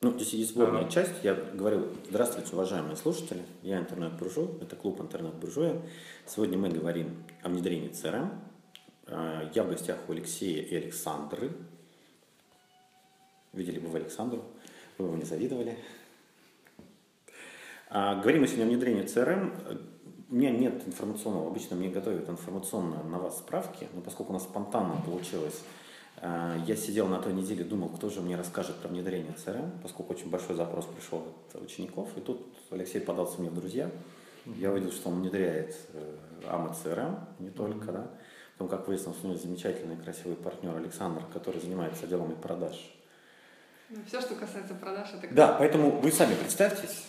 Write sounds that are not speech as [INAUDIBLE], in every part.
Ну, здесь есть сборная ага. часть. Я говорю, здравствуйте, уважаемые слушатели. Я интернет-буржуй, это клуб интернет-буржуя. Сегодня мы говорим о внедрении CRM. А, я в гостях у Алексея и Александры. Видели бы вы Александру, вы его не завидовали. А, говорим мы сегодня о внедрении CRM. У меня нет информационного, обычно мне готовят информационно на вас справки, но поскольку у нас спонтанно получилось а, я сидел на той неделе, думал, кто же мне расскажет про внедрение CRM, поскольку очень большой запрос пришел от учеников. И тут Алексей подался мне в друзья. Я увидел, что он внедряет AMA э, CRM, не только, да. Потом, как выяснилось, у него замечательный красивый партнер Александр, который занимается отделом продаж. Ну, Все, что касается продаж, это... Да, поэтому вы сами представьтесь.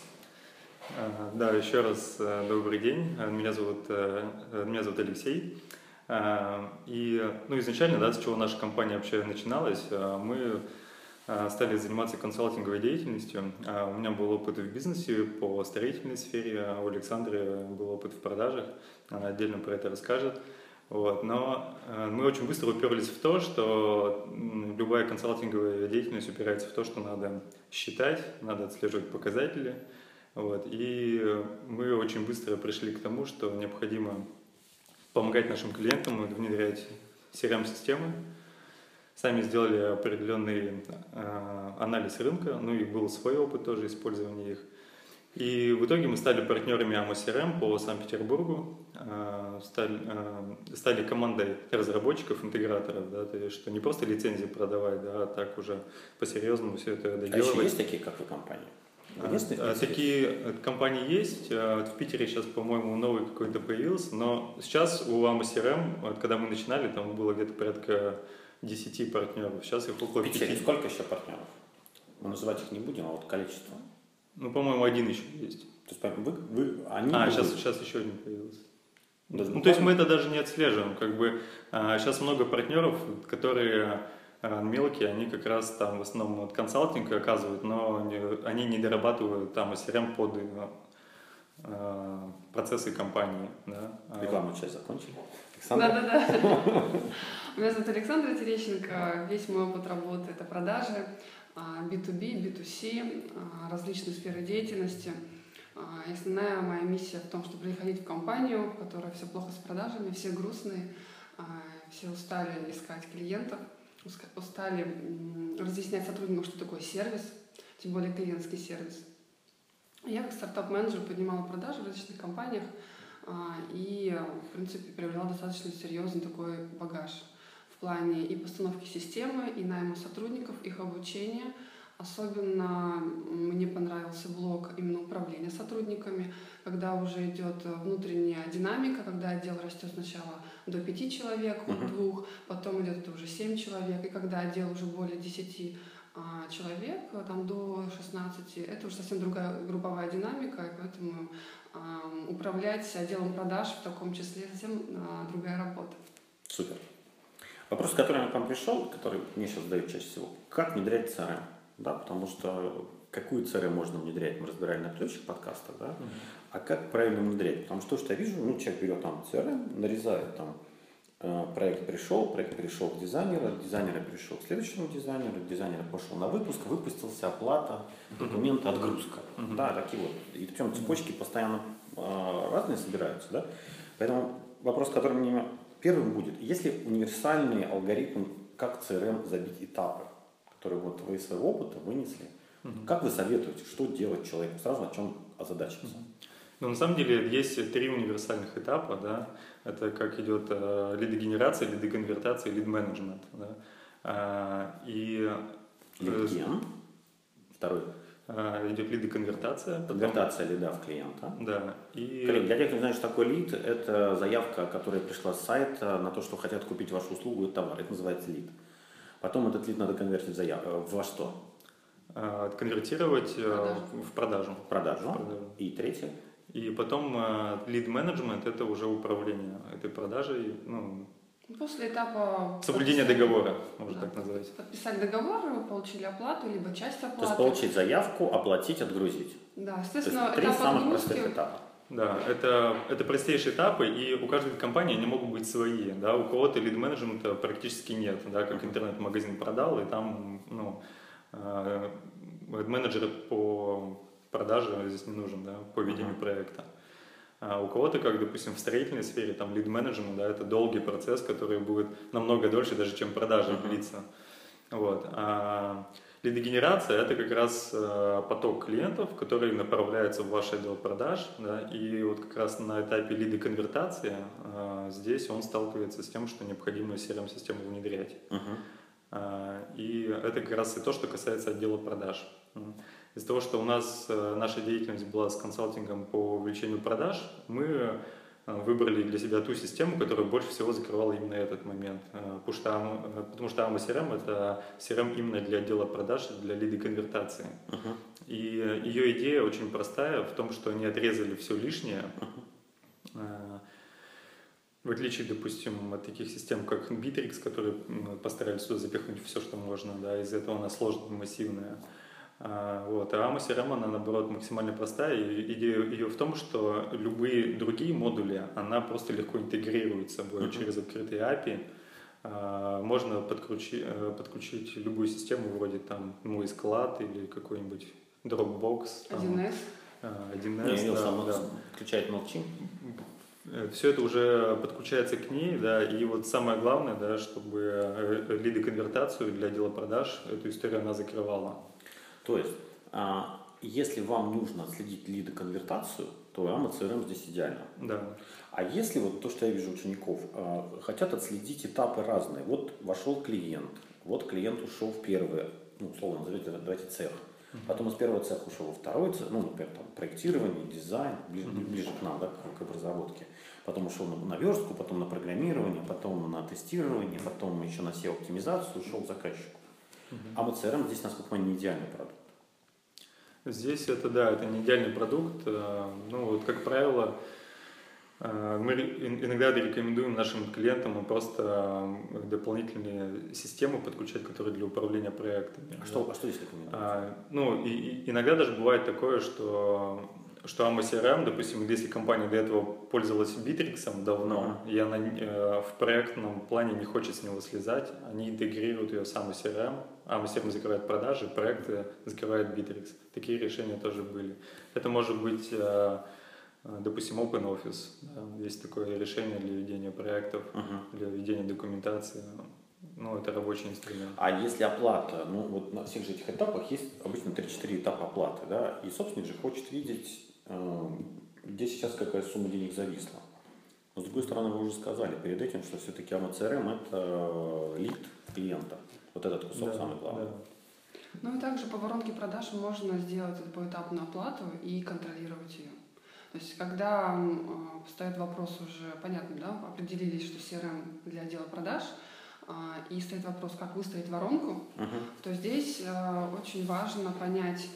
Да, еще раз э, добрый день. Меня зовут, э, меня зовут Алексей. А, и ну, изначально, да, с чего наша компания вообще начиналась, а, мы а, стали заниматься консалтинговой деятельностью. У меня был опыт в бизнесе по строительной сфере, у Александры был опыт в продажах, она отдельно про это расскажет. Вот. Но мы очень быстро уперлись в то, что любая консалтинговая деятельность упирается в то, что надо считать, надо отслеживать показатели. Вот. И мы очень быстро пришли к тому, что необходимо помогать нашим клиентам внедрять CRM-системы. Сами сделали определенный э, анализ рынка, ну и был свой опыт тоже использования их. И в итоге мы стали партнерами AMO CRM по Санкт-Петербургу, э, стали, э, стали командой разработчиков, интеграторов, да, то есть, что не просто лицензии продавать, да, а так уже по-серьезному все это доделывать. А еще есть такие, как вы, компании? А, такие э, компании есть. Э, в Питере сейчас, по-моему, новый какой-то появился. Но сейчас у Ама CRM, вот, когда мы начинали, там было где-то порядка 10 партнеров. Сейчас их около в Питере 5. сколько еще партнеров? Мы называть их не будем, а вот количество. Ну, по-моему, один еще есть. То есть вы, вы они А, сейчас, сейчас еще один появился. Да, ну, то есть мы это даже не отслеживаем. Как бы, а, сейчас много партнеров, которые мелкие, они как раз там в основном от консалтинга оказывают, но они не дорабатывают там SRM под э, процессы компании. Да? Рекламную часть закончили. Да-да-да. Меня зовут Александра Терещенко. Весь мой опыт работы – это продажи, B2B, B2C, различные сферы деятельности. И основная моя миссия в том, чтобы приходить в компанию, в которой все плохо с продажами, все грустные, все устали искать клиентов – устали разъяснять сотрудникам, что такое сервис, тем более клиентский сервис. Я как стартап-менеджер поднимала продажи в различных компаниях а, и, в принципе, приобрела достаточно серьезный такой багаж в плане и постановки системы, и найма сотрудников, их обучения – Особенно мне понравился блок именно управления сотрудниками, когда уже идет внутренняя динамика, когда отдел растет сначала до пяти человек, от двух, потом идет это уже семь человек, и когда отдел уже более десяти а, человек, там до 16, это уже совсем другая групповая динамика, и поэтому а, управлять отделом продаж в таком числе совсем а, другая работа. Супер. Вопрос, который к вам пришел, который мне сейчас задают чаще всего. Как внедрять CRM? Да, потому что какую CRM можно внедрять, мы разбирали на предыдущих подкастах, да, uh-huh. а как правильно внедрять, потому что то, что я вижу, ну, человек берет там CRM, нарезает там, э, проект пришел, проект перешел к дизайнеру, дизайнер перешел к следующему дизайнеру, дизайнер пошел на выпуск, выпустился, оплата, документы, отгрузка, uh-huh. да, такие вот, и причем цепочки постоянно э, разные собираются, да, поэтому вопрос, который мне первым будет, есть ли универсальный алгоритм, как CRM забить этапы, которые вот вы из своего опыта вынесли. Угу. Как вы советуете, что делать человеку? Сразу на чем озадачиться? Угу. Ну, на самом деле есть три универсальных этапа, да. Это как идет э, лидогенерация, лидоконвертация, лид-менеджмент, да. А, и... Лид Второй. А, идет лидоконвертация. Конвертация лида в клиента. Да. И... Для тех, кто не знает, что такое лид, это заявка, которая пришла с сайта на то, что хотят купить вашу услугу и товар. Это называется лид. Потом этот лид надо конвертировать заяв... Э, во что? А, конвертировать э, продажу. в продажу. В продажу. В продажу. И третье? И потом лид-менеджмент – это уже управление этой продажей, ну, После этапа... Соблюдения договора, можно да. так назвать. Подписали договор, вы получили оплату, либо часть оплаты. То есть получить заявку, оплатить, отгрузить. Да, естественно, То есть три самых простых этапа. Да, это, это простейшие этапы, и у каждой компании они могут быть свои. Да? У кого-то лид-менеджмента практически нет, да? как интернет-магазин продал, и там ну, э, менеджер по продаже здесь не нужен, да, по ведению uh-huh. проекта. А у кого-то, как, допустим, в строительной сфере, там, лид-менеджмент, да, это долгий процесс, который будет намного дольше даже, чем продажа uh-huh. длится. Вот. А лидогенерация – это как раз э, поток клиентов, который направляется в ваш отдел продаж, да, и вот как раз на этапе лидоконвертации э, здесь он сталкивается с тем, что необходимо CRM-систему внедрять. Uh-huh. И это как раз и то, что касается отдела продаж. Из-за того, что у нас наша деятельность была с консалтингом по увеличению продаж, мы выбрали для себя ту систему, которая больше всего закрывала именно этот момент. Э, потому что, что AMA CRM – это CRM именно для отдела продаж, для лиды конвертации. Uh-huh. И ее идея очень простая в том, что они отрезали все лишнее. Uh-huh. В отличие, допустим, от таких систем, как Bittrex, которые постарались сюда запихнуть все, что можно, да, из этого она сложная, массивная. А, вот. А AMA CRM, она, наоборот, максимально простая. И идея ее в том, что любые другие модули, она просто легко интегрирует с собой uh-huh. через открытые API. А, можно подключить, э, подключить любую систему, вроде там мой склад или какой-нибудь Dropbox. Там, 1С. 1С, Я да, сам да. включает молчи. Э, Все это уже подключается к ней, да, и вот самое главное, да, чтобы э, лиды конвертацию для дела продаж эту историю она закрывала. То есть, а, если вам нужно отследить лидоконвертацию, то AMA CRM здесь идеально. Да. А если вот то, что я вижу учеников, а, хотят отследить этапы разные. Вот вошел клиент, вот клиент ушел в первый, ну, условно назовите, давайте цех. Потом из первого цеха ушел во второй цех, ну, например, там, проектирование, дизайн, ближе, ближе к нам, да, к, к разработке. Потом ушел на, на верстку, потом на программирование, потом на тестирование, потом еще на SEO-оптимизацию, ушел к заказчику. А вот CRM здесь, насколько я понимаю, не идеальный продукт. Здесь это, да, это не идеальный продукт. Э, ну, вот, как правило, э, мы иногда рекомендуем нашим клиентам просто э, дополнительные системы подключать, которые для управления проектами. А что, а что здесь рекомендуете? А, ну, и, и иногда даже бывает такое, что что AMA CRM, допустим, если компания до этого пользовалась Bittrex давно, uh-huh. и она э, в проектном плане не хочет с него слезать, они интегрируют ее в AMA CRM, AMA CRM закрывает продажи, проекты закрывает Bittrex. Такие решения тоже были. Это может быть, э, допустим, OpenOffice. Да, есть такое решение для ведения проектов, uh-huh. для ведения документации. Ну, это рабочий инструмент. А если оплата, ну вот на всех же этих этапах есть обычно 3-4 этапа оплаты, да, и собственник же хочет видеть Эм, где сейчас какая сумма денег зависла. Но с другой стороны, вы уже сказали перед этим, что все-таки AMA CRM это э, лид клиента. Вот этот кусок да, самый главный. Да. Ну и также по воронке продаж можно сделать эту поэтапную оплату и контролировать ее. То есть, когда э, стоит вопрос уже, понятно, да, определились, что CRM для отдела продаж, э, и стоит вопрос, как выстроить воронку, uh-huh. то здесь э, очень важно понять,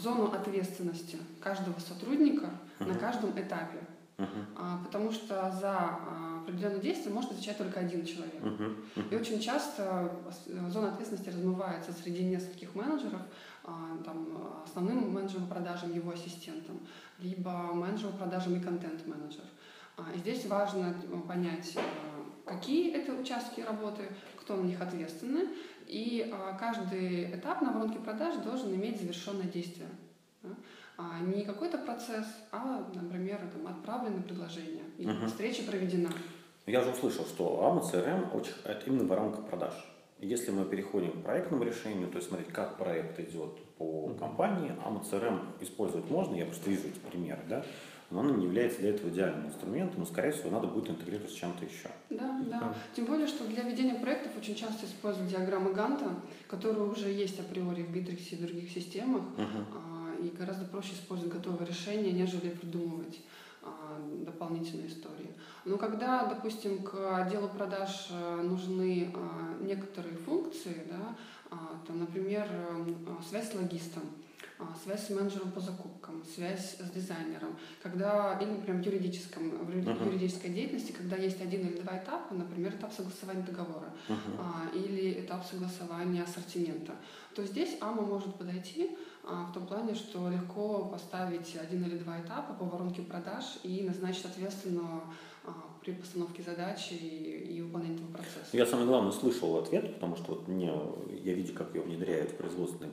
зону ответственности каждого сотрудника uh-huh. на каждом этапе. Uh-huh. Потому что за а, определенное действие может отвечать только один человек. Uh-huh. Uh-huh. И очень часто зона ответственности размывается среди нескольких менеджеров, там, основным менеджером по продажам, его ассистентом, либо менеджером по продажам и контент-менеджер. И здесь важно понять, какие это участки работы, кто на них ответственны, и а, каждый этап на воронке продаж должен иметь завершенное действие. А не какой-то процесс, а, например, там, отправлено предложение или uh-huh. встреча проведена. Я уже услышал, что AMA CRM очень, это именно воронка продаж. Если мы переходим к проектному решению, то есть смотреть, как проект идет по компании, AMA CRM использовать можно, я просто вижу эти примеры, да, но она не является для этого идеальным инструментом, но, скорее всего, надо будет интегрировать с чем-то еще. Да, да. Тем более, что для ведения проектов очень часто используют диаграммы Ганта, которые уже есть априори в Bittrex и других системах, uh-huh. и гораздо проще использовать готовые решения, нежели придумывать а, дополнительные истории. Но когда, допустим, к отделу продаж э, нужны а, некоторые функции, да, там, например, связь с логистом, связь с менеджером по закупкам, связь с дизайнером, когда, или, например, в юридическом, в юридической деятельности, когда есть один или два этапа, например, этап согласования договора uh-huh. или этап согласования ассортимента, то здесь АМА может подойти а, в том плане, что легко поставить один или два этапа по воронке продаж и назначить ответственного при постановке задачи и, и выполнении этого процесса. Я самое главное слышал ответ, потому что вот мне, я видел, как ее внедряют в производственный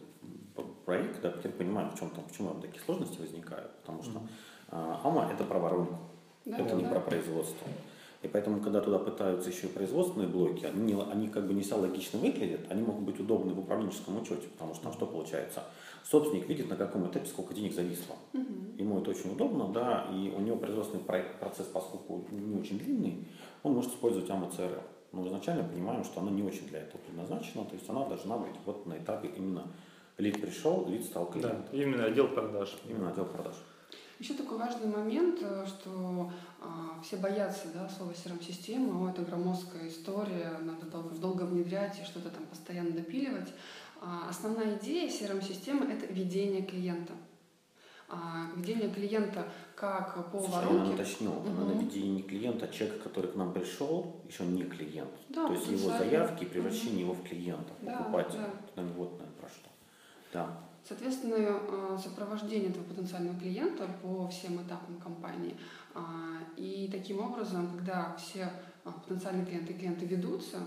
проект, да, теперь понимаем, в чем там, почему такие сложности возникают, потому что а, АМА это про воронку, Да, это да, не да. про производство. И поэтому, когда туда пытаются еще и производственные блоки, они, не- они как бы не всегда логично выглядят, они могут быть удобны в управленческом учете, потому что там что получается? Собственник видит, на каком этапе сколько денег зависло. Мгм. Ему это очень удобно, да, и у него производственный проект- процесс, поскольку не очень длинный, он может использовать AMA CRM. Но изначально понимаем, что она не очень для этого предназначена, то есть она должна быть вот на этапе именно лид пришел, лид стал Да, клиентом. именно отдел продаж. Именно отдел продаж. Еще такой важный момент, э, что а, все боятся да, слова CRM-система, о, это громоздкая история, надо долго, долго внедрять и что-то там постоянно допиливать. А, основная идея CRM-системы – это ведение клиента. А, ведение клиента как по Слушай, я воронке. уточню, она на ведении не клиента, а человека, который к нам пришел, еще не клиент. Да, То есть его заявки и превращение его в клиента, Да, покупателя. да. Вот. Да. Соответственно, э, сопровождение этого потенциального клиента по всем этапам компании. А, И таким образом, когда все а, потенциальные клиенты и клиенты ведутся,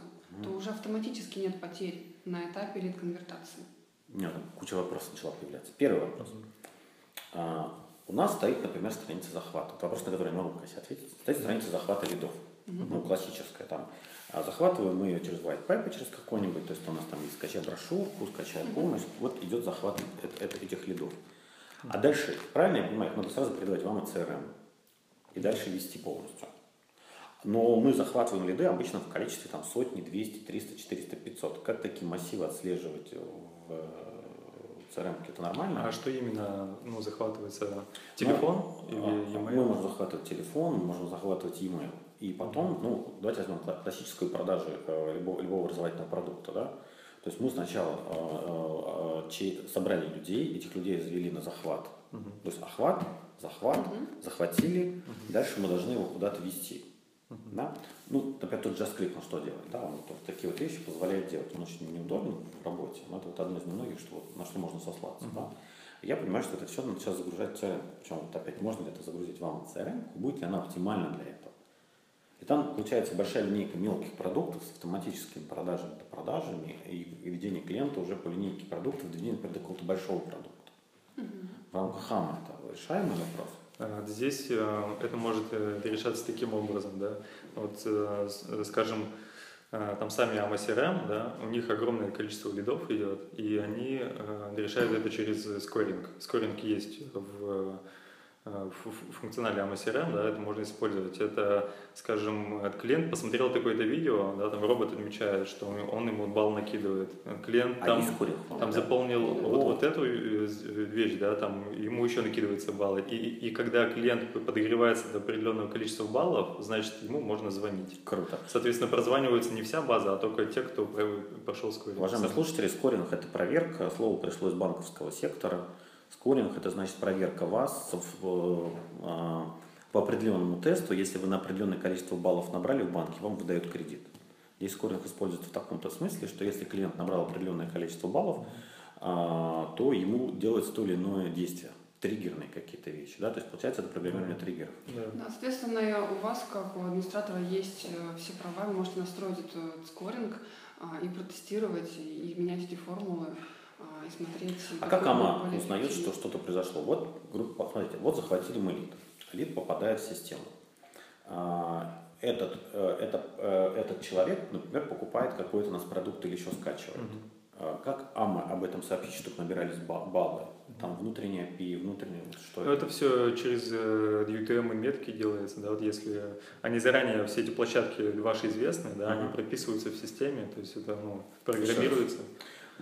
то уже автоматически нет потерь на этапе лид-конвертации. У меня там куча вопросов начала появляться. Первый вопрос. А, у нас стоит, например, страница захвата. Это вопрос, на который я могу Кася, ответить. Стоит страница захвата лидов. Ну, классическая там. А захватываем мы ее через white paper, через какой-нибудь, то есть у нас там есть скачай брошюрку, скачай помощь, вот идет захват эт- эт- этих лидов. А дальше, правильно я понимаю, надо сразу передавать вам и CRM, и дальше вести полностью. Но мы захватываем лиды обычно в количестве там, сотни, 200, 300, 400, 500. Как такие массивы отслеживать в э, CRM? Это нормально? А что именно ну, захватывается? Телефон или Ну, а, e-mail? Мы можем захватывать телефон, мы можем захватывать e-mail. И потом, ну, давайте возьмем кла- классическую продажу э, любого, любого образовательного продукта, да. То есть мы сначала э, э, собрали людей, этих людей завели на захват. Мгм. То есть охват, захват, захватили, дальше мы должны его куда-то вести. Да? Ну, например, тот JavaScript, он что делает? Да, он вот такие вот вещи позволяет делать. Он очень неудобен в работе, но это вот одно из немногих, что на что можно сослаться. Да? И Я понимаю, что это все надо сейчас загружать в CRM. Причем вот опять можно ли это загрузить вам в CRM, будет ли она оптимальна для этого. И там получается большая линейка мелких продуктов с автоматическими продажами, продажами и и ведение клиента уже по линейке продуктов, доведение например, до какого-то большого продукта. В рамках хама это решаемый вопрос. А, Здесь э, это может э, решаться таким образом, да. Вот, э, скажем, там сами AMA да, у них огромное количество лидов идет, и они решают это через скоринг. Скоринг есть в, функционале AMA CRM, да, это можно использовать. Это, скажем, э, клиент посмотрел такое-то видео, да, там робот отмечает, что он ему балл накидывает. Клиент А там... скоринг? Там Да. заполнил О. вот, вот эту э, вещь, да, там ему еще накидываются баллы. И, и, когда клиент подогревается до определенного количества баллов, значит, ему можно звонить. Круто. Соответственно, прозванивается не вся база, а только те, кто про- прошел скоринг. Уважаемые слушатели, скоринг – это проверка. Слово пришло из банковского сектора. Скоринг – это значит проверка вас в, э, по определенному тесту. Если вы на определенное количество баллов набрали в банке, вам выдают кредит. Здесь скоринг используется в таком-то смысле, что если клиент набрал определенное количество баллов, а, то ему делается то или иное действие. Триггерные какие-то вещи. Да? То есть, получается, это программирование триггеров. Да. Да, соответственно, у вас, как у администратора, есть э, все права, вы можете настроить этот скоринг а, и протестировать, и, и менять эти формулы, а, и смотреть... А как АМА более узнает, что что-то произошло? Вот, группа, смотрите, вот захватили мы лид. Лид попадает в систему. А, Этот, э, это, э, этот человек, например, покупает какой-то у нас продукт или еще скачивает. А Как АМА об этом сообщить, чтобы набирались ба- баллы? Там внутренняя API, внутренняя, что Ну, это все через э, UTM и метки делается, да, вот если они заранее, все эти площадки ваши известны, да, они Мгм. прописываются в системе, то есть это, ну, программируется.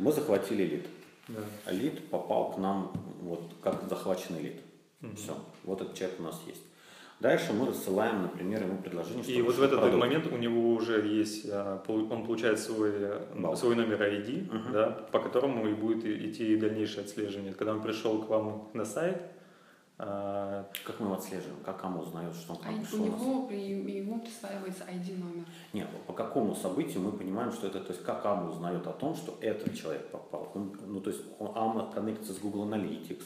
Мы захватили лид. Да. А лид попал к нам вот как захваченный лид. Мгм. Все, вот этот человек у нас есть. Дальше мы рассылаем, например, ему предложение, И вот в этот продукт. момент у него уже есть, а, он получает свой, Балл. свой номер ID, Мгм. да, по которому и будет идти дальнейшее отслеживание. Когда он пришел к вам на сайт, Как мы его отслеживаем? Как АМА узнает, что он к нам А пришел? у него при- ему присваивается ID номер. Нет, по какому событию мы понимаем, что это, то есть как АМА узнает о том, что этот человек попал. Он, ну, то есть АМА коннектится с Google Analytics,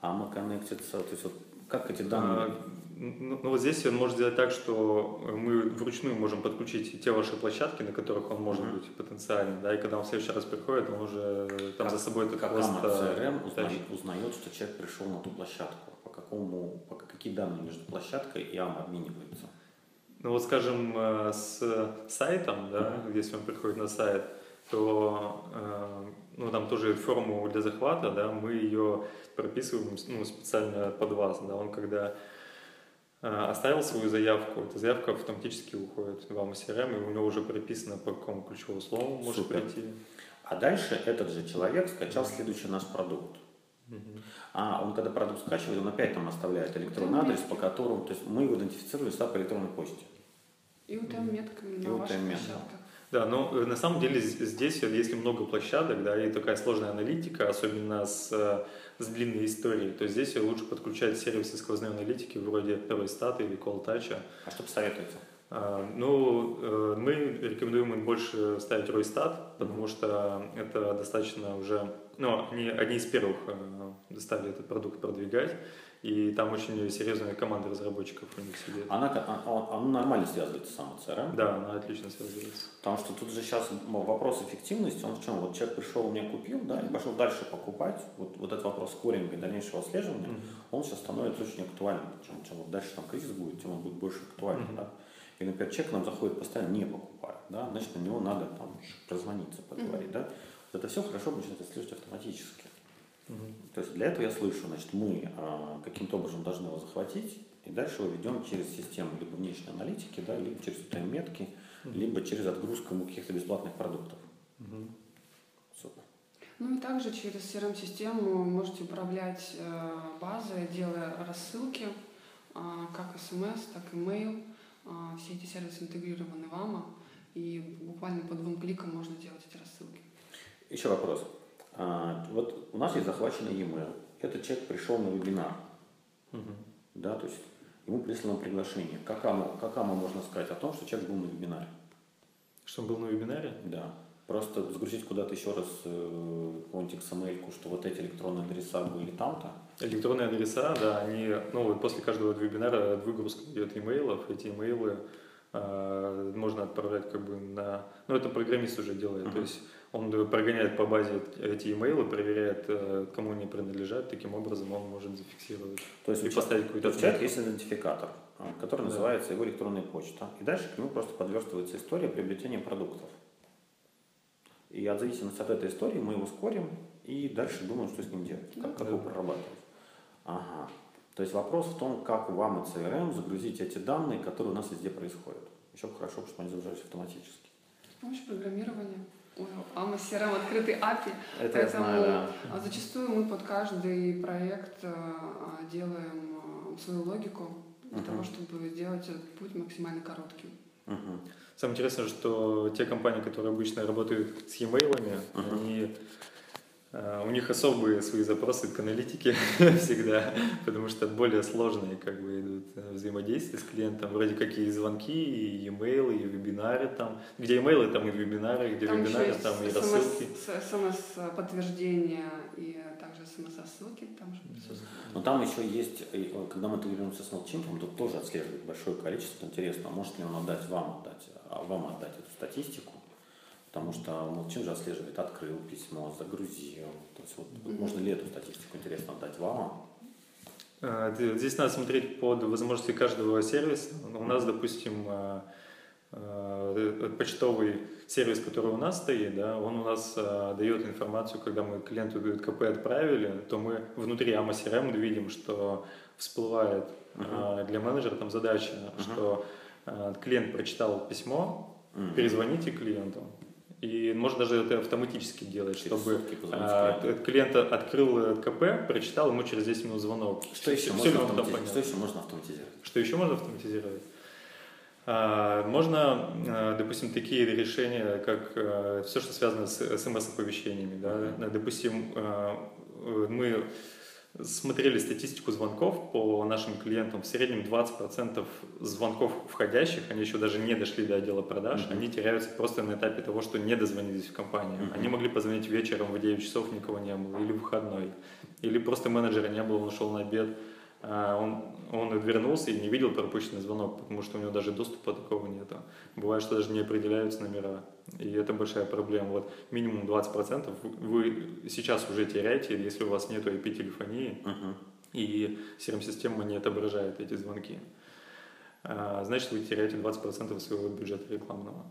АМА коннектится, то есть вот как эти данные? Ну, ну вот здесь он может сделать так, что мы вручную можем подключить те ваши площадки, на которых он может быть потенциальным, да, и когда он в следующий раз приходит, он уже там как, за собой это как просто... CRM узнает, узнает, что человек пришел на ту площадку, по какому, по какие данные между площадкой и АМ обмениваются? Ну вот, скажем, э, с сайтом, да, mm-hmm. если он приходит на сайт, то э, ну, там тоже форму для захвата, да, мы ее прописываем ну, специально под вас, да, он когда оставил свою заявку, эта заявка автоматически уходит в CRM, и у него уже прописано, по какому ключевому слову может Супер. прийти. А дальше этот же человек скачал следующий наш продукт. А он когда продукт скачивает, он опять там оставляет электронный адрес, по которому, то есть мы его идентифицировали по электронной почте. И UTM-метками на ваших площадках. Да, но э, на самом деле здесь, если много площадок, да, и такая сложная аналитика, особенно с, э, с длинной историей, то здесь лучше подключать сервисы сквозной аналитики вроде Roystat или CallTouch. А что посоветуете? А, ну, э, мы рекомендуем им больше ставить Roystat, потому что это достаточно уже, ну, они одни из первых стали этот продукт продвигать. И там очень серьезная команда разработчиков у них сидит. Она, она, она нормально связывается сама CRM? Да, она отлично связывается. Потому что тут же сейчас вопрос эффективности, он в чем? Вот человек пришел, меня купил, да, и пошел дальше покупать. Вот, вот этот вопрос скоринга и дальнейшего отслеживания, mm-hmm. он сейчас становится очень актуальным. Чем, чем вот дальше там кризис будет, тем он будет больше актуален. Mm-hmm. Да? И, например, человек к нам заходит постоянно не покупает, да, значит, на него надо там прозвониться, поговорить, mm-hmm. да. Вот это все хорошо начинает отслеживать автоматически. То есть для этого я слышу, значит, мы а, каким-то образом должны его захватить, и дальше его ведем через систему либо внешней аналитики, да, либо через тайм-метки, mm-hmm. либо через отгрузку каких-то бесплатных продуктов. Mm-hmm. Супер. Ну и также через CRM-систему можете управлять э, базой, делая рассылки, э, как смс, так и mail. Э, все эти сервисы интегрированы в AMA, и буквально по двум кликам можно делать эти рассылки. Еще вопрос. А, вот у нас есть захваченный e-mail. Этот человек пришел на вебинар. Угу. Да, то есть ему прислано приглашение. Как АМА, как АМА можно сказать о том, что человек был на вебинаре? Что он был на вебинаре? Да. Просто загрузить куда-то еще раз э, какую-нибудь XML, что вот эти электронные адреса были там-то. Электронные адреса, да, они, ну, вот после каждого вебинара выгрузка идет имейлов, эти имейлы э, можно отправлять как бы на... Ну, это программист уже делает, uh-huh. то есть он прогоняет по базе эти имейлы, проверяет, э, кому они принадлежат, таким образом он может зафиксировать. То есть и поставить какой-то. В чат есть идентификатор, а, который да. называется его электронная почта. И дальше к нему просто подверстывается история приобретения продуктов. И от зависимости от этой истории мы его скорим и дальше думаем, что с ним делать, как, как его прорабатывать. Ага. То есть вопрос в том, как вам и CRM загрузить эти данные, которые у нас везде происходят. Еще бы хорошо, чтобы они загружались автоматически. С помощью программирования. А мы CRM открытый API, Это поэтому знаю, да. зачастую мы под каждый проект э, делаем э, свою логику для uh-huh. того, чтобы сделать этот путь максимально коротким. Uh-huh. Самое интересное, что те компании, которые обычно работают с e-mail, uh-huh. они а, у них особые свои запросы к аналитике [LAUGHS] всегда, потому что более сложные как бы идут э, взаимодействия с клиентом, вроде как и звонки, и e-mail, и вебинары там, где e-mail, там и вебинары, где там вебинары, там и рассылки. СМС-подтверждение и также СМС-рассылки там же. Но там еще есть, когда мы интегрируемся с MailChimp, тут тоже отслеживает большое количество, интересно, может ли он отдать вам отдать, а вам отдать эту статистику, Потому что MailChimp же отслеживает, открыл письмо, загрузил. То есть вот, mm-hmm. можно ли эту статистику интересно отдать вам? А, здесь надо смотреть под возможности каждого сервиса. У нас, допустим, а, а, почтовый сервис, который у нас стоит, да, он у нас дает информацию, когда мы клиенту КП отправили, то мы внутри AMA CRM видим, что всплывает uh-huh. для менеджера там задача, uh-huh. что клиент прочитал письмо, uh-huh. перезвоните клиенту, и можно даже это автоматически делать, чтобы а, клиент открыл КП, прочитал, ему через 10 минут звонок. Что еще, все, можно, автоматизировать? что еще можно автоматизировать? Что еще можно автоматизировать? А, можно, а, допустим, такие решения, как а, все, что связано с смс-оповещениями. Да? Допустим, а, мы смотрели статистику звонков по нашим клиентам, в среднем 20% звонков входящих, они еще даже не дошли до отдела продаж, mm-hmm. они теряются просто на этапе того, что не дозвонились в компанию. Mm-hmm. Они могли позвонить вечером в 9 часов, никого не было, или в выходной, или просто менеджера не было, он ушел на обед, он, он вернулся и не видел пропущенный звонок, потому что у него даже доступа такого нету. Бывает, что даже не определяются номера. И это большая проблема. Вот минимум 20% вы сейчас уже теряете, если у вас нет IP-телефонии, uh-huh. и CRM-система не отображает эти звонки. А, значит, вы теряете 20% своего бюджета рекламного.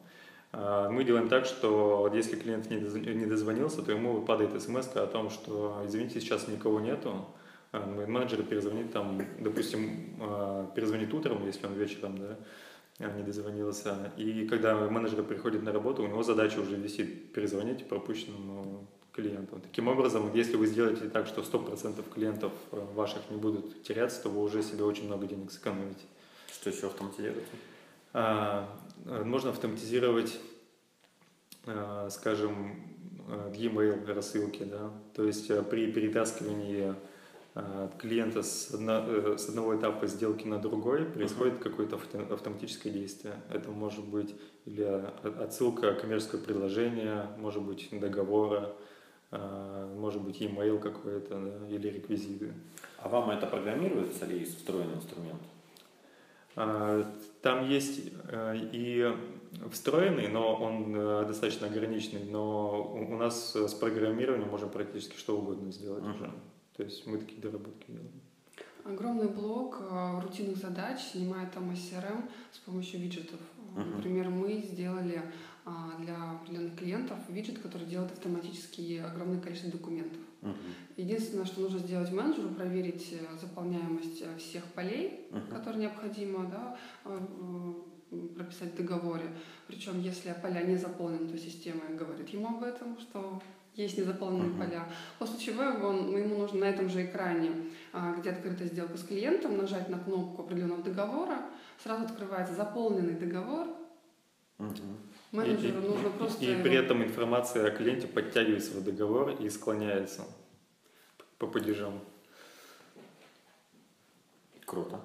А, мы делаем так, что если клиент не дозвонился, то ему падает смс о том, что, извините, сейчас никого нету, а, менеджер перезвонит там, допустим, а, перезвонит утром, если он вечером, да, не дозвонился. И когда менеджер приходит на работу, у него задача уже висит перезвонить пропущенному клиенту. Таким образом, если вы сделаете так, что 100% клиентов ваших не будут теряться, то вы уже себе очень много денег сэкономите. Что еще автоматизируете? А, можно автоматизировать, а, скажем, e-mail рассылки, да, то есть при перетаскивании а, клиента с, одно, э, с одного этапа сделки на другой происходит uh-huh. какое-то автоматическое действие. Это может быть или отсылка коммерческого предложения, может быть договора, а, может быть e-mail какой-то да, или реквизиты. А вам это программируется или есть встроенный инструмент? А, там есть э, и встроенный, но он э, достаточно ограниченный, но у нас с программированием можем практически что угодно сделать uh-huh. уже. То есть мы такие доработки делаем. Огромный блок э, рутинных задач снимает там CRM с помощью виджетов. Uh-huh. Например, мы сделали а, для определенных клиентов виджет, который делает автоматически огромное количество документов. Uh-huh. Единственное, что нужно сделать менеджеру, проверить э, заполняемость э, всех полей, uh-huh. которые необходимо да, прописать в договоре. Причем, если поля не заполнены, то система говорит ему об этом, что есть незаполненные uh-huh. поля. После чего он, ему нужно на этом же экране, а, где открыта сделка с клиентом, нажать на кнопку определенного договора, сразу открывается заполненный договор. Uh-huh. Менеджеру и, нужно просто... И, и при этом информация о клиенте подтягивается в договор и склоняется по падежам. Круто.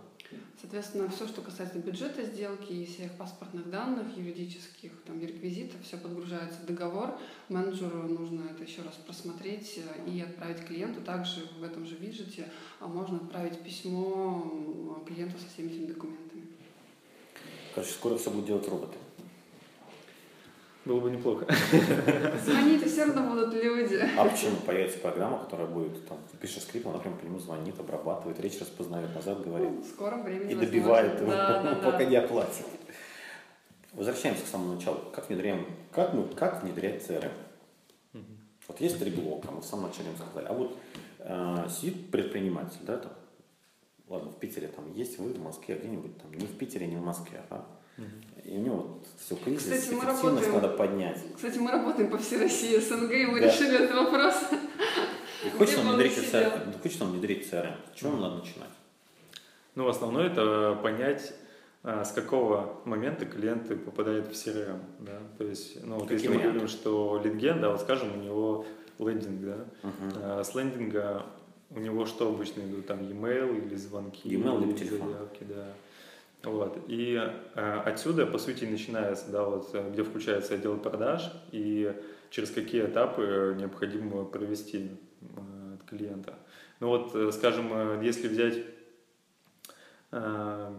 Соответственно, все, что касается бюджета сделки и всех паспортных данных, юридических там, реквизитов, все подгружается в договор. Менеджеру нужно это еще раз просмотреть э, и отправить клиенту. Также в этом же виджете а можно отправить письмо клиенту со всеми этими документами. Короче, скоро все будут делать роботы. Было бы неплохо. [LAUGHS] Звоните, все равно будут люди. А почему появится программа, которая будет, там, пишет скрипт, он, например, по нему звонит, обрабатывает, речь распознает, назад говорит. Ну, скоро времени И добивает его, да, да, [LAUGHS] пока да. не оплатит. Возвращаемся к самому началу. Как внедряем, как, мы, как внедрять CRM? Угу. Вот есть три блока, мы в самом начале сказали. А вот э, сидит предприниматель, да, там, ладно, в Питере там есть, вы в Москве, где-нибудь там, не в Питере, не в Москве, а и у него вот все кризис, кстати, мы работаем, надо поднять. Кстати, мы работаем по всей России, СНГ, и мы да. решили этот вопрос. И хочешь нам внедрить CRM? Хочешь нам внедрить CRM? С чего нам надо начинать? Ну, основное это понять, а, с какого момента клиенты попадают в CRM. Да? То есть, ну, вот если мы говорим, что лидген, да, вот скажем, у него лендинг, да, uh-huh. а, с лендинга у него что обычно идут, там e-mail или звонки, e-mail или телефон. заявки, да. Вот. И э, отсюда, по сути, начинается, да, вот, э, где включается отдел продаж и через какие этапы необходимо провести э, клиента. Ну вот, э, скажем, э, если взять, э,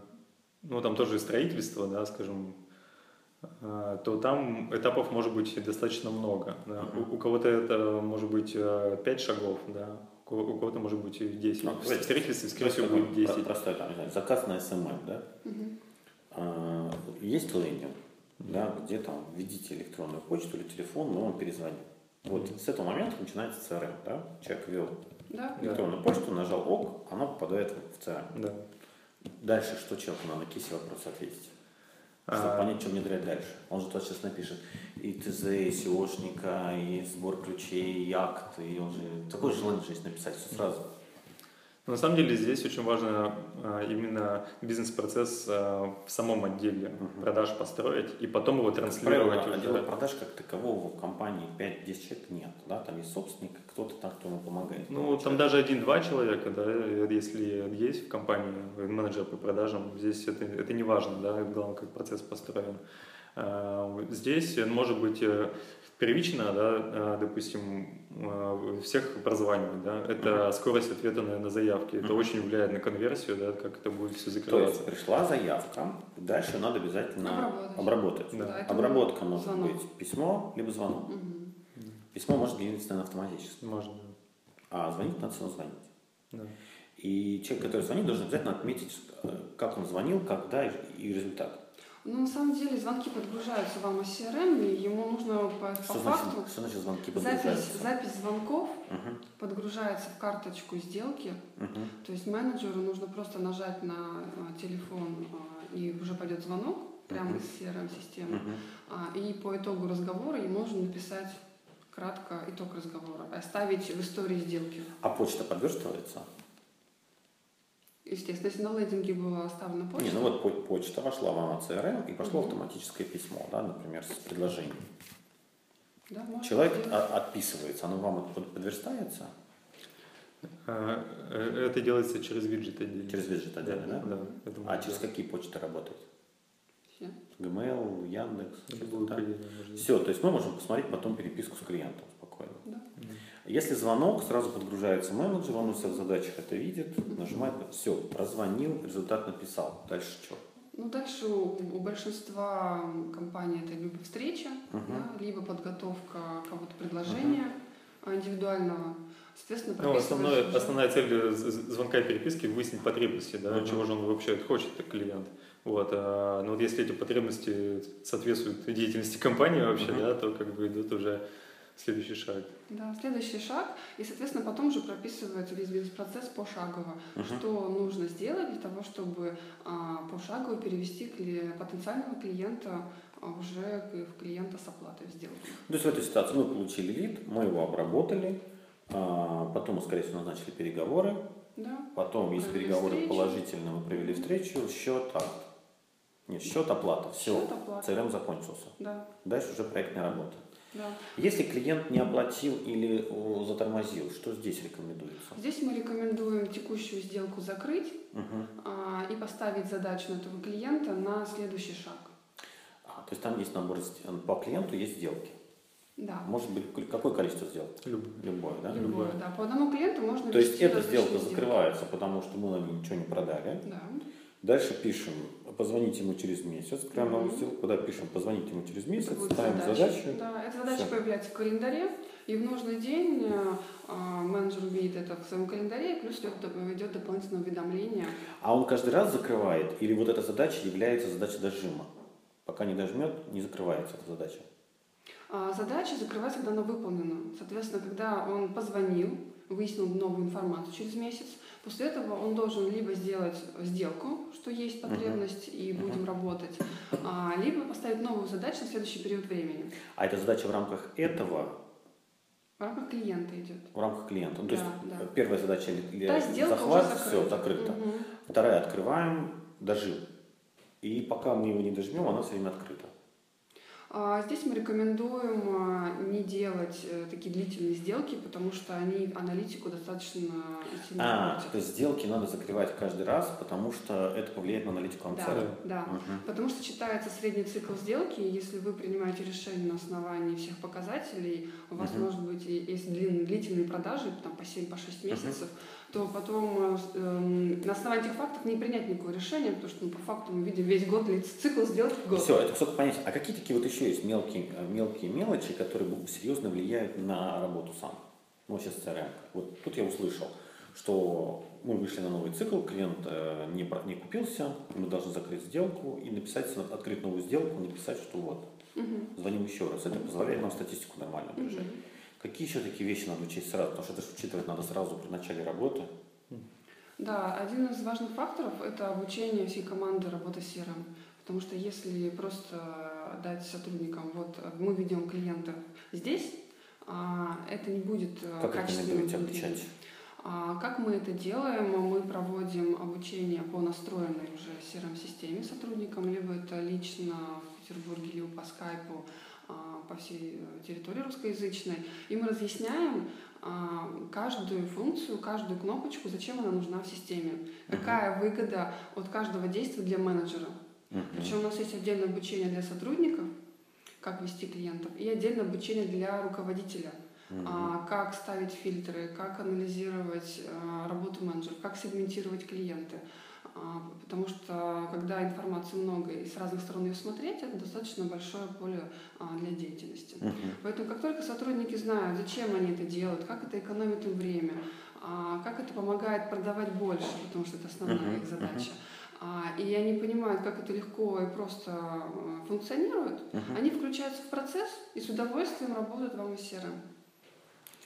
ну там тоже строительство, да, скажем, э, то там этапов может быть достаточно много. Да. Uh-huh. У, у кого-то это может быть 5 шагов, да, у кого-то может быть 10. Ну, в строительстве, скорее всего, будет 10. Простой, там, заказ на SMM, да? Угу. А, есть лендинг, да, где там введите электронную почту или телефон, но он перезвонит. Вот с этого момента начинается CRM, да? Человек ввел да. электронную да. почту, нажал ОК, она попадает в CRM. Да. Дальше что человеку надо на какие вопросы ответить? Чтобы а... понять, что внедрять дальше. Он же тот сейчас напишет и ТЗ, и SEOшника, и сбор ключей, и акт, и он же... Такое желание же есть написать все сразу. Но на самом деле здесь очень важно а, именно бизнес-процесс а, в самом отделе uh-huh. продаж построить и потом его транслировать. Правило, отдела продаж как такового в компании 5-10 человек нет. Да? Там есть собственник, кто-то там, кто ему помогает. Ну, там человек. даже один-два человека, да, если есть в компании менеджер по продажам, здесь это, это не важно, да, главное, как процесс построен. А, здесь может быть э, первично, да, а, допустим, а, всех прозванивать, да, это uh-huh. скорость ответа на, на заявки, это uh-huh. очень влияет на конверсию, да, как это будет все закрываться. То есть пришла заявка, дальше надо обязательно обработать. обработать. Да. Да, Обработка может звонок. быть письмо, либо звонок. Uh-huh. Письмо может генерироваться автоматически. Можно. А звонить надо все звонить. Да. И человек, который звонит, должен обязательно отметить, э, как он звонил, когда и результат. Ну, на самом деле, звонки подгружаются вам из CRM, и ему нужно по, что по значит, факту... Что значит звонки подгружаются? Запись, запись звонков угу. подгружается в карточку сделки. Угу. То есть менеджеру нужно просто нажать на а, телефон, а, и уже пойдет звонок прямо угу. из CRM-системы. Угу. А, и по итогу разговора ему нужно написать кратко итог разговора, оставить в истории сделки. А почта подверстывается? Естественно, если на лендинге была оставлена почта. Не, ну вот почта вошла вам на CRM и пошло угу. автоматическое письмо, да, например, с предложением. Да, Человек отписывается, оно вам подверстается? А, э, это делается через виджет отдельно. Через виджет отдельно, да? Да. да а через какие почты работают? Все. Gmail, Яндекс? Да? Все, то есть мы можем посмотреть потом переписку с клиентом спокойно. Да. Если звонок, сразу подгружается менеджер, он у себя в задачах это видит, нажимает, все, прозвонил, результат написал. Дальше что? Ну, дальше у, у большинства компаний это либо встреча, uh-huh. да, либо подготовка кого-то предложения uh-huh. индивидуального. Соответственно, ну, основное, уже... основная цель звонка и переписки выяснить потребности, да, uh-huh. чего же он вообще хочет, клиент. Вот, а, но вот если эти потребности соответствуют деятельности компании вообще, uh-huh. да, то как бы идут уже Следующий шаг. Да, следующий шаг. И, соответственно, потом уже прописывается весь бизнес-процесс пошагово. Uh-huh. Что нужно сделать для того, чтобы а, пошагово перевести кли- потенциального клиента а, уже в клиента с оплатой сделку. То есть в этой ситуации мы получили лид, мы его обработали, а, потом скорее всего, назначили переговоры. Да. Потом, если переговоры встречу. положительно, мы провели встречу, счет, акт. Нет, счет, оплата. Все. Счет, оплата. CRM закончился. Да. Дальше уже проектная работа. Да. Если клиент не оплатил или затормозил, что здесь рекомендуется? Здесь мы рекомендуем текущую сделку закрыть угу. а, и поставить задачу на этого клиента на следующий шаг. А, то есть там есть набор по клиенту есть сделки. Да. Может быть, какое количество сделок? Любое. Любое, да? Любое, да. По одному клиенту можно То есть эта сделка закрывается, потому что мы на ней ничего не продали. Да. Дальше пишем, позвоните ему через месяц, открываем mm-hmm. новую ссылку, куда пишем, позвоните ему через месяц, ставим задача. задачу. Да, эта задача Все. появляется в календаре, и в нужный день э, менеджер увидит это в своем календаре, плюс идет, идет дополнительное уведомление. А он каждый раз закрывает, или вот эта задача является задачей дожима? Пока не дожмет, не закрывается эта задача. А задача закрывается, когда она выполнена. Соответственно, когда он позвонил, выяснил новую информацию через месяц, После этого он должен либо сделать сделку, что есть потребность, uh-huh. и будем uh-huh. работать, а, либо поставить новую задачу на следующий период времени. А эта задача в рамках этого? В рамках клиента идет. В рамках клиента. Ну, да, то есть да. первая задача Та захват, все закрыто. Угу. Вторая открываем, дожим. И пока мы его не дожмем, она все время открыта. А, здесь мы рекомендуем а, не делать э, такие длительные сделки, потому что они аналитику достаточно сильно А, то есть сделки надо закрывать каждый раз, потому что это повлияет на аналитику амцеля. Да, да. Угу. потому что читается средний цикл сделки, и если вы принимаете решение на основании всех показателей, у вас угу. может быть, если длительные продажи, там по 7-6 по месяцев, угу то потом э, на основании этих фактов не принять никакого решения, потому что ну, по факту мы видим весь год цикл сделать год. Все, это сколько понять. А какие такие вот еще есть мелкие, э, мелкие мелочи, которые серьезно влияют на работу сам? Ну, сейчас CRM. Вот тут я услышал, что мы вышли на новый цикл, клиент э, не, не купился, мы должны закрыть сделку и написать, открыть новую сделку, написать, что вот, угу. звоним еще раз. Это позволяет нам статистику нормально держать. Угу. Какие еще такие вещи надо учесть сразу? Потому что это же учитывать надо сразу при начале работы. Да, один из важных факторов – это обучение всей команды работы с CRM. Потому что если просто дать сотрудникам, вот мы ведем клиента здесь, а, это не будет э, как качественно обучать? А, как мы это делаем? Мы проводим обучение по настроенной уже CRM-системе сотрудникам, либо это лично в Петербурге, либо по скайпу по всей э, территории русскоязычной, и мы разъясняем а, каждую функцию, каждую кнопочку, зачем она нужна в системе, какая выгода от каждого действия для менеджера. Причем у нас есть отдельное обучение для сотрудников, как вести клиентов, и отдельно обучение для руководителя, а, как ставить фильтры, как анализировать а, работу менеджеров, как сегментировать клиенты. А, потому что когда информации много и с разных сторон ее смотреть, это достаточно большое поле а, для деятельности. Мгм. Поэтому как только сотрудники знают, зачем они это делают, как это экономит им время, а, как это помогает продавать больше, потому что это основная их задача, и они понимают, как это легко и просто функционирует, Мгм. они включаются в процесс и с удовольствием работают вам CRM.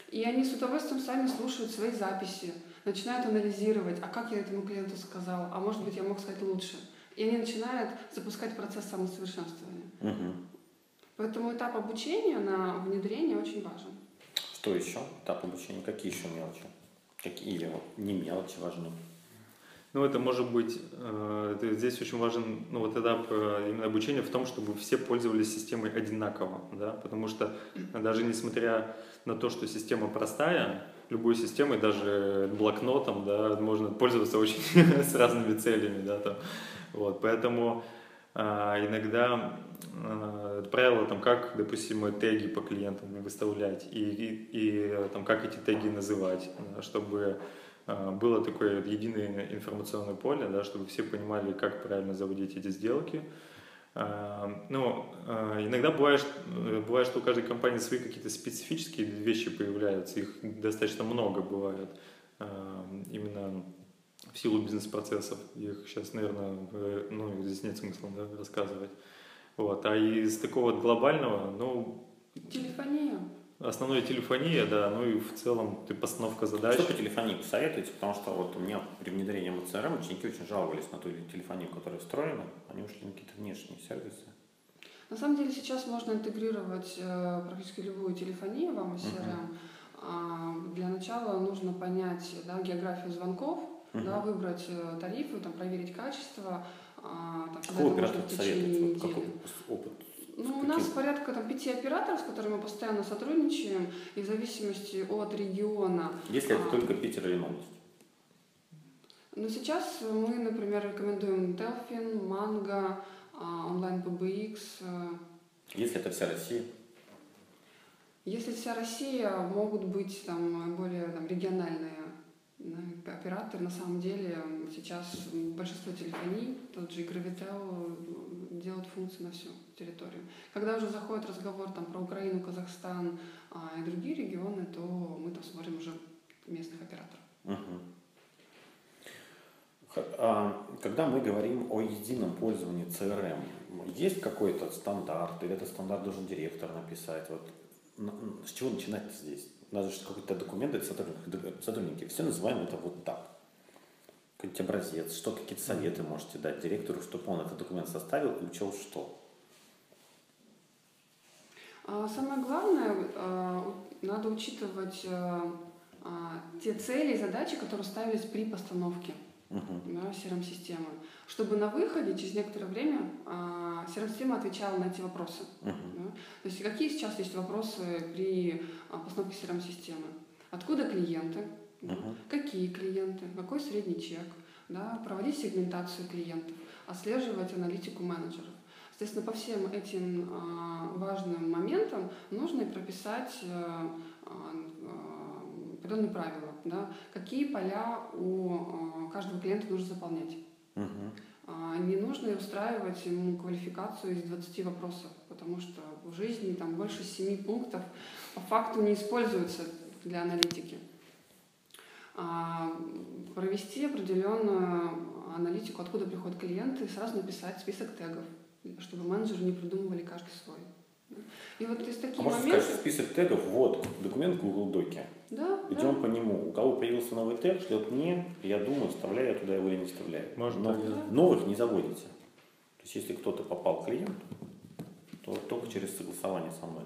И они с удовольствием сами слушают свои записи, начинают анализировать, а как я этому клиенту сказал, а может быть я мог сказать лучше. И они начинают запускать процесс самосовершенствования. Мгм. Поэтому этап обучения на внедрение очень важен. Что еще? Этап обучения. Какие еще мелочи? Какие вот не мелочи важны? Ну, это может быть, э, здесь очень важен ну, вот этап э, именно обучения в том, чтобы все пользовались системой одинаково, да, потому что даже несмотря на то, что система простая, любой системой, даже блокнотом, да, можно пользоваться очень [LAUGHS] с разными целями, да, там, вот, поэтому а, иногда а, правило, там, как, допустим, теги по клиентам выставлять и, и, и, э, там, как эти теги называть, да, чтобы а, было такое единое информационное поле, да, чтобы все понимали, как правильно заводить эти сделки. А, Ну, а, иногда бывает, э, бывает, что у каждой компании свои какие-то специфические вещи появляются, их достаточно много бывает, а, именно в силу бизнес-процессов. Их сейчас, наверное, э, ну, здесь нет смысла да, рассказывать. Вот. А из такого глобального, ну, Телефония. Основная телефония, да, ну и в целом ты постановка задач. Что по телефонии посоветуете? Потому что вот у меня при внедрении CRM ученики очень жаловались на ту телефонию, которая встроена. Они ушли на какие-то внешние сервисы. На самом деле сейчас можно интегрировать э, практически любую телефонию в AMA CRM. А, Для начала нужно понять да, географию звонков, да, выбрать э, тарифы, там, проверить качество. а, там, всегда Какой это можно оператор в течение посоветует? Вот какой опыт? Ну, у нас порядка там, пяти операторов, с которыми мы постоянно сотрудничаем, и в зависимости от региона. Если это А. только Питер или новость? Но сейчас мы, например, рекомендуем Delphin, Mango, а, онлайн PBX. э. Если это вся Россия? Если вся Россия, могут быть там более там, региональные да, операторы. На самом деле сейчас большинство телефоний, тот же э, делают функции на всю территорию. Когда уже заходит разговор там, про Украину, Казахстан а, и другие регионы, то мы там смотрим уже местных операторов. А, Когда мы говорим о едином пользовании CRM, есть какой-то стандарт, или этот стандарт должен директор написать? Вот с чего начинать здесь? Надо же какой-то документ д- сотрудники. Все называем это вот так. Какой-нибудь образец, что какие-то советы можете дать директору, чтобы он этот документ составил и учел что? А Самое главное, а, надо учитывать а, те цели и задачи, которые ставились при постановке да, CRM-системы, чтобы на выходе через некоторое время а, CRM-система отвечала на эти вопросы. Да. То есть какие сейчас есть вопросы при а, постановке CRM-системы? Откуда клиенты? Мгм. Какие клиенты? Какой средний чек? Да, проводить сегментацию клиентов, отслеживать аналитику менеджеров. Соответственно, по всем этим а, важным моментам нужно и прописать а, а, определенные правила. Да? Какие поля у а, каждого клиента нужно заполнять. Мгм. А, Не нужно устраивать ему квалификацию из 20 вопросов, потому что в жизни там больше 7 пунктов по факту не используются для аналитики. А, Провести определенную аналитику, откуда приходят клиенты, и сразу написать список тегов, чтобы менеджеры не придумывали каждый свой. И вот из А таких можно моментов... сказать, список тегов, вот, документ в Google Доке. Да, да. Идем по нему. У кого появился новый тег, шлет мне, я думаю, вставляю я туда его или не вставляю. Можно Но да. новых не заводите. То есть, если кто-то попал к клиенту, то только через согласование со мной.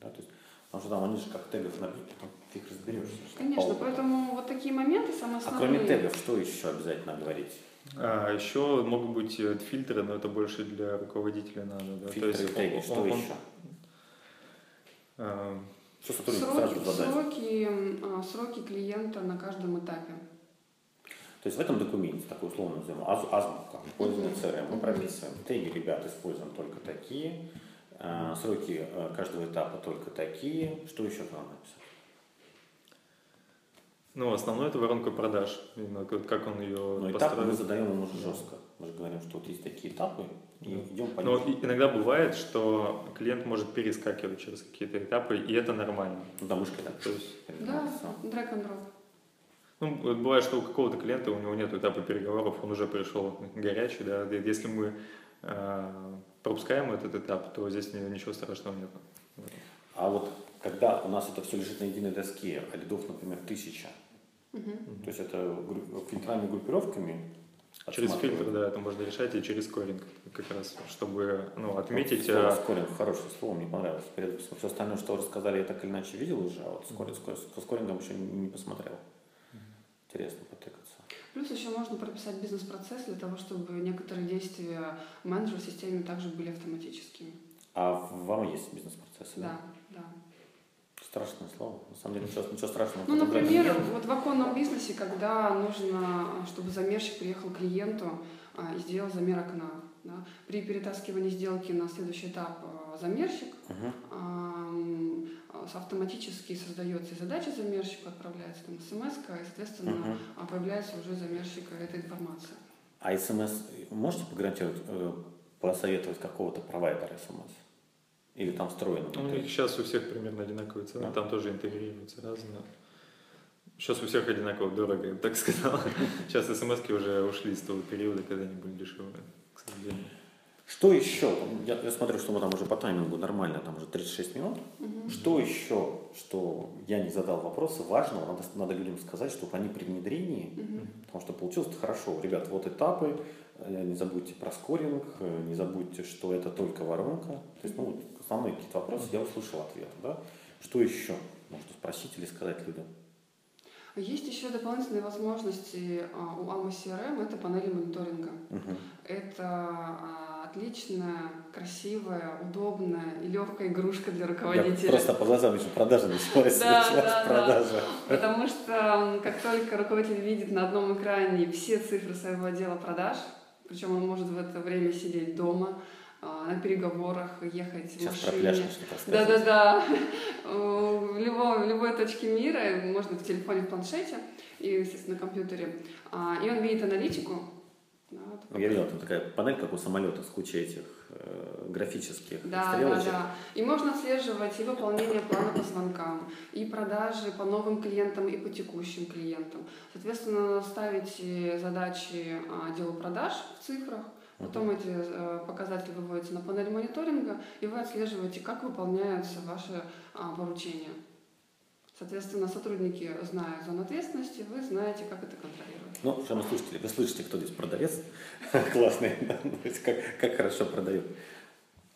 Да? То есть, потому что там они же как тегов набиты, там фиг разберешься. что Конечно, поэтому вот такие моменты самые А основные. кроме тегов, что еще обязательно говорить? А еще могут быть э, фильтры, но это больше для руководителя надо. Да? Фильтры, теги, он- что он- еще? а, Что сотрудник Сроки, сразу задать? сроки, а, сроки клиента на каждом этапе. То есть в этом документе, такой условно назовем, аз- азбука, пользование. CRM, мы прописываем. Теги, ребят, используем только такие. э, сроки э, каждого этапа только такие. Что еще к вам написать? Ну, основное это воронка продаж. Именно как он ее Но этапы мы задаем ему уже жестко. Мы же говорим, что вот есть такие этапы, и идем по Но ним. и- иногда бывает, что клиент может перескакивать через какие-то этапы, и это нормально. Ну, да, мышкой так. То есть, Да, драг drop. ну, бывает, что у какого-то клиента у него нет этапа переговоров, он уже пришел горячий, да. Если мы э, пропускаем этот этап, то здесь ни- ничего страшного нет. А вот когда у нас это все лежит на единой доске, а лидов, например, тысяча, Мгм. то есть это групп- фильтрами, группировками Через фильтр, да, это можно решать, и через скоринг как раз, чтобы ну, отметить... Слово э, скоринг, хорошее слово, мне понравилось. Перед все остальное, что вы рассказали, я так или иначе видел уже, а вот скоринг, со скорингом еще не, не посмотрел. Интересно потыкаться. Плюс еще можно прописать бизнес-процесс для того, чтобы некоторые действия менеджера в системе также были автоматическими. А вам есть бизнес-процессы? Да, да. Страшное слово. На самом деле ничего, ничего страшного. Ну, например, нет. вот в оконном бизнесе, когда нужно, чтобы замерщик приехал к клиенту а, и сделал замер окна. да. При перетаскивании сделки на следующий этап а, замерщик ам, а, автоматически создается задача замерщику, отправляется там смс, и, соответственно, а, появляется уже замерщика эта информация. А смс можете погарантировать, э, посоветовать какого-то провайдера смс? Или там встроено? Ну, У внутри? них сейчас у всех примерно одинаковые цены, Да. там тоже интегрируются разные. Сейчас у всех одинаково дорого, я бы так [LAUGHS] сказал. Сейчас смс уже ушли с того периода, когда они были дешевые, к сожалению. Что еще? Я, я смотрю, что мы там уже по таймингу нормально, там уже 36 минут. Что еще, что я не задал вопросы, важного, надо, надо людям сказать, чтобы они при внедрении, потому что получилось хорошо. Ребят, вот этапы, э, не забудьте про скоринг, э, не забудьте, что это только воронка. То есть, ну, вот основные какие-то вопросы, я услышал ответы, да? Что еще можно спросить или сказать людям? Есть еще дополнительные возможности а, у AMA CRM, это панели мониторинга. Мгм. Это а, отличная, красивая, удобная и легкая игрушка для Я руководителя. просто по глазам вижу, продажа началась, [LAUGHS] Да, началась да, да. продажа. Потому что как только руководитель видит на одном экране все цифры своего отдела продаж, причем он может в это время сидеть дома, а, на переговорах, ехать в Сейчас про машине. Да-да-да. [LAUGHS] В любой, в любой точке мира, можно в телефоне, в планшете и, естественно, на компьютере. А, И он видит аналитику. Да, Ну, я видел, там такая панель, как у самолета, с кучей этих э, графических Да, да, стрелочек. да. И можно отслеживать и выполнение плана по звонкам, и продажи по новым клиентам, и по текущим клиентам. Соответственно, ставите задачи а, отделу продаж в цифрах, потом эти э, показатели выводятся на панель мониторинга, и вы отслеживаете, как выполняются ваши а, поручения. Соответственно, сотрудники, зная зону ответственности, вы знаете, как это контролировать. Ну, уважаемые слушатели, вы слышите, кто здесь продавец? [LAUGHS] Классный, как, как хорошо продает.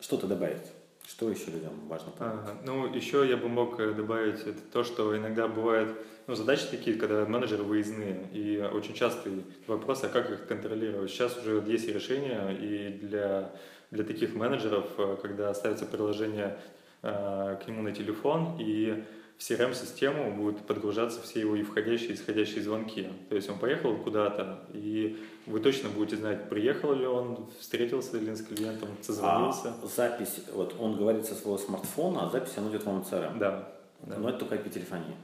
Что-то добавить? Что еще людям важно помнить? Ага. Ну, еще я бы мог э, добавить это то, что иногда бывают ну, задачи такие, когда менеджеры выездные, и очень частый вопрос, а как их контролировать. Сейчас уже есть решения и для, для таких менеджеров, э, когда ставится приложение э, к нему на телефон, и в CRM-систему будут подгружаться все его и входящие, и исходящие звонки. То есть он поехал куда-то, и вы точно будете знать, приехал ли он, встретился ли он с клиентом, созвонился. А запись, вот он говорит со своего смартфона, а запись она идет вам в CRM. Да, да, Но это только IP-телефония.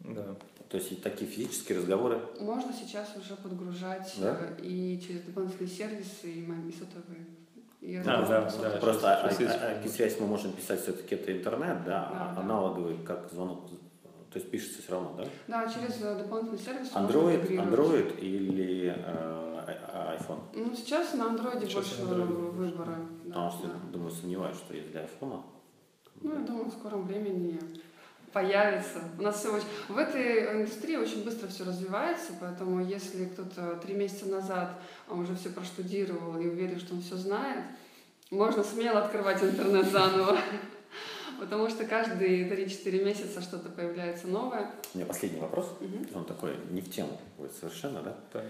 да. То есть и такие физические разговоры. Можно сейчас уже подгружать Да? э, и через дополнительные сервисы, и, и сотовые. И А, разные да, сотовые. да. Просто а- есть. а- IP-связь мы можем писать все-таки это интернет, да, а Да, да. аналоговый как звонок, то есть пишется все равно, да? Да, через э, дополнительный сервис Android. Android или э, iPhone? Ну, сейчас на андроиде Сейчас больше Android выбора. Да, Потому что, да. думаю, сомневаюсь, что есть для iPhone. Ну, я думаю, в скором времени появится. У нас все очень... В этой индустрии очень быстро все развивается, поэтому если кто-то три месяца назад а, уже все проштудировал и уверен, что он все знает, можно смело открывать интернет заново. [LAUGHS] Потому что каждые 3-4 месяца что-то появляется новое. У меня последний вопрос. Мгм. Он такой не в тему будет совершенно, да? Так.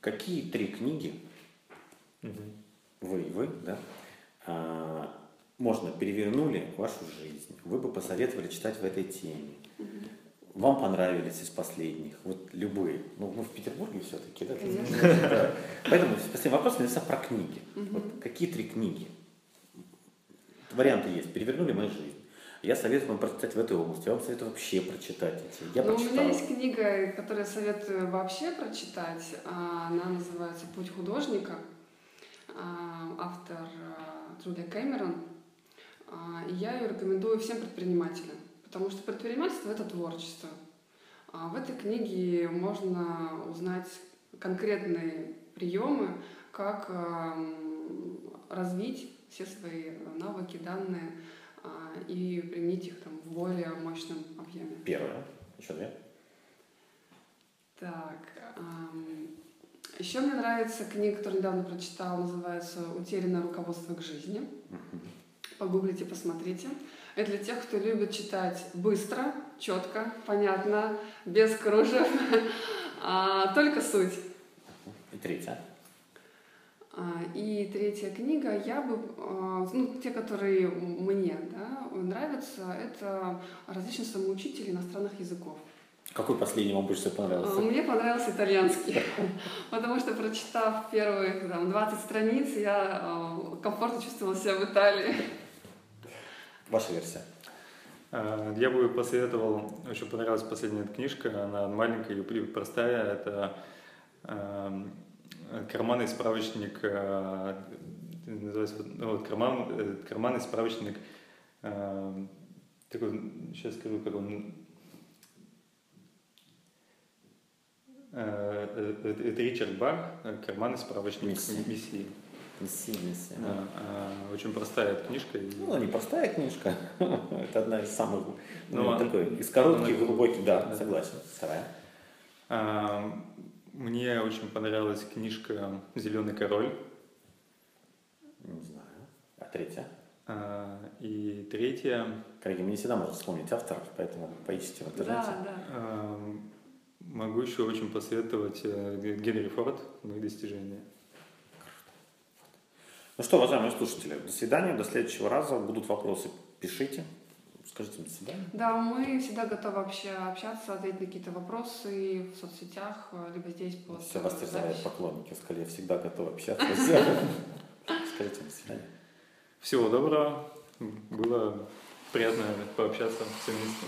Какие три книги Мгм. вы и вы, да, а, можно перевернули вашу жизнь, вы бы посоветовали читать в этой теме? Вам понравились из последних, вот любые. Ну, мы в Петербурге все-таки, да? [LAUGHS] Да. Поэтому последний вопрос, наверное, про книги. Мгм. Вот какие три книги? варианты есть. Перевернули мою жизнь. Я советую вам прочитать в этой области. Я вам советую вообще прочитать эти. Я Ну, у прочитал. меня есть книга, которую я советую вообще прочитать. А, Она называется «Путь художника». А, Автор а, Джулия Кэмерон. А, И я ее рекомендую всем предпринимателям, потому что предпринимательство – это творчество. А В этой книге можно узнать конкретные приемы, как ам, развить все свои навыки, данные а, и применить их там в более мощном объеме. Первое. Еще две. Так, еще мне нравится книга, которую недавно прочитала, называется «Утерянное руководство к жизни». Погуглите, посмотрите. Это для тех, кто любит читать быстро, четко, понятно, без кружев, а, только суть. И третье. А, И третья книга, я бы, а, ну, те, которые мне да, нравятся, это различные самоучители иностранных языков. Какой последний вам больше всего понравился? Мне понравился итальянский, [LAUGHS] потому что прочитав первые там, 20 страниц, я а, комфортно чувствовала себя в Италии. Ваша версия. А, Я бы посоветовал, очень понравилась последняя книжка, она маленькая и простая, это эм, карманный справочник, э, называется, ну, вот карман, э, карманный справочник, такой, сейчас скажу, как он, Э, э, это Ричард Бах, карманный справочник Мессии. Мессии. Мессия. Да, а, Очень простая книжка. Ну, не простая книжка. [LAUGHS] Это одна из самых, ну, Ну, такой, из коротких, она- глубоких, да, да. согласен. Вторая. А, Мне очень понравилась книжка «Зеленый король». Не знаю. А третья? А, И третья Коллеги, мне не всегда можно вспомнить авторов, поэтому поищите в интернете. Да, да. а, могу еще очень посоветовать э, Генри Форд «Мои достижения». Ну что, уважаемые слушатели, до свидания, до следующего раза. Будут вопросы, пишите. Скажите до свидания. Да, мы всегда готовы вообще общаться, ответить на какие-то вопросы в соцсетях, либо здесь под Все вас терзают поклонники. Сказали, я всегда готов общаться. [LAUGHS] Скажите до свидания. Всего доброго. Было приятно пообщаться все вместе.